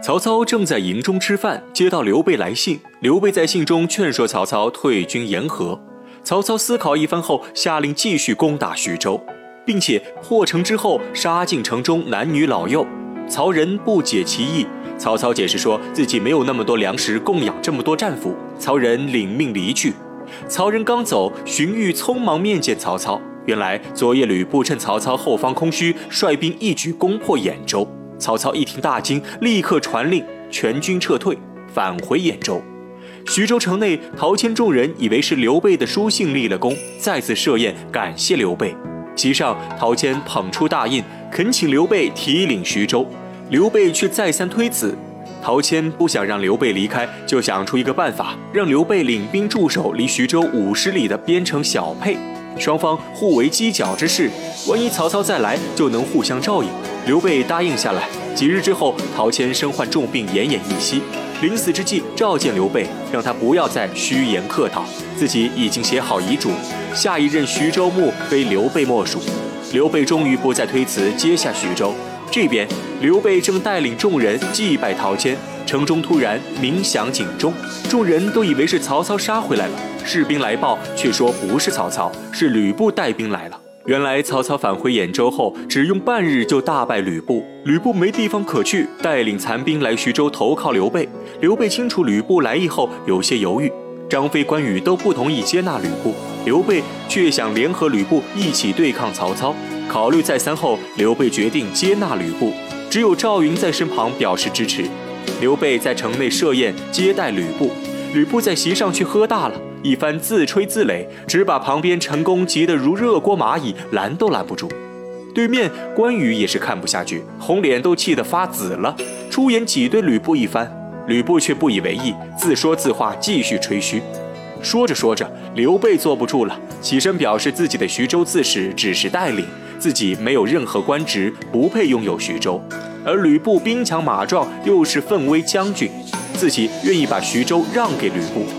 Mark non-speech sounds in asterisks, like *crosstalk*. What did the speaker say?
曹操正在营中吃饭，接到刘备来信。刘备在信中劝说曹操退军言和。曹操思考一番后，下令继续攻打徐州，并且破城之后杀尽城中男女老幼。曹仁不解其意，曹操解释说自己没有那么多粮食供养这么多战俘。曹仁领命离去。曹仁刚走，荀彧匆忙面见曹操。原来昨夜吕布趁曹 *laughs* *laughs* 操后方空虚，率兵一举攻破兖州。曹操一听大惊，立刻传令全军撤退，返回兖州。徐州城内，陶谦众人以为是刘备的书信立了功，再次设宴感谢刘备。席上，陶谦捧出大印，恳请刘备提领徐州。刘备却再三推辞。陶谦不想让刘备离开，就想出一个办法，让刘备领兵驻守离徐州五十里的边城小沛。双方互为犄角之势，万一曹操再来，就能互相照应。刘备答应下来。几日之后，陶谦身患重病，奄奄一息。临死之际，召见刘备，让他不要再虚言客套，自己已经写好遗嘱，下一任徐州牧非刘备莫属。刘备终于不再推辞，接下徐州。这边，刘备正带领众人祭拜陶谦，城中突然鸣响警钟，众人都以为是曹操杀回来了。士兵来报，却说不是曹操，是吕布带兵来了。原来曹操返回兖州后，只用半日就大败吕布。吕布没地方可去，带领残兵来徐州投靠刘备。刘备清楚吕布来意后，有些犹豫。张飞、关羽都不同意接纳吕布，刘备却想联合吕布一起对抗曹操。考虑再三后，刘备决定接纳吕布。只有赵云在身旁表示支持。刘备在城内设宴接待吕布，吕布在席上却喝大了。一番自吹自擂，只把旁边陈宫急得如热锅蚂蚁，拦都拦不住。对面关羽也是看不下去，红脸都气得发紫了，出言挤兑吕布一番。吕布却不以为意，自说自话，继续吹嘘。说着说着，刘备坐不住了，起身表示自己的徐州刺史只是带领，自己没有任何官职，不配拥有徐州。而吕布兵强马壮，又是奋威将军，自己愿意把徐州让给吕布。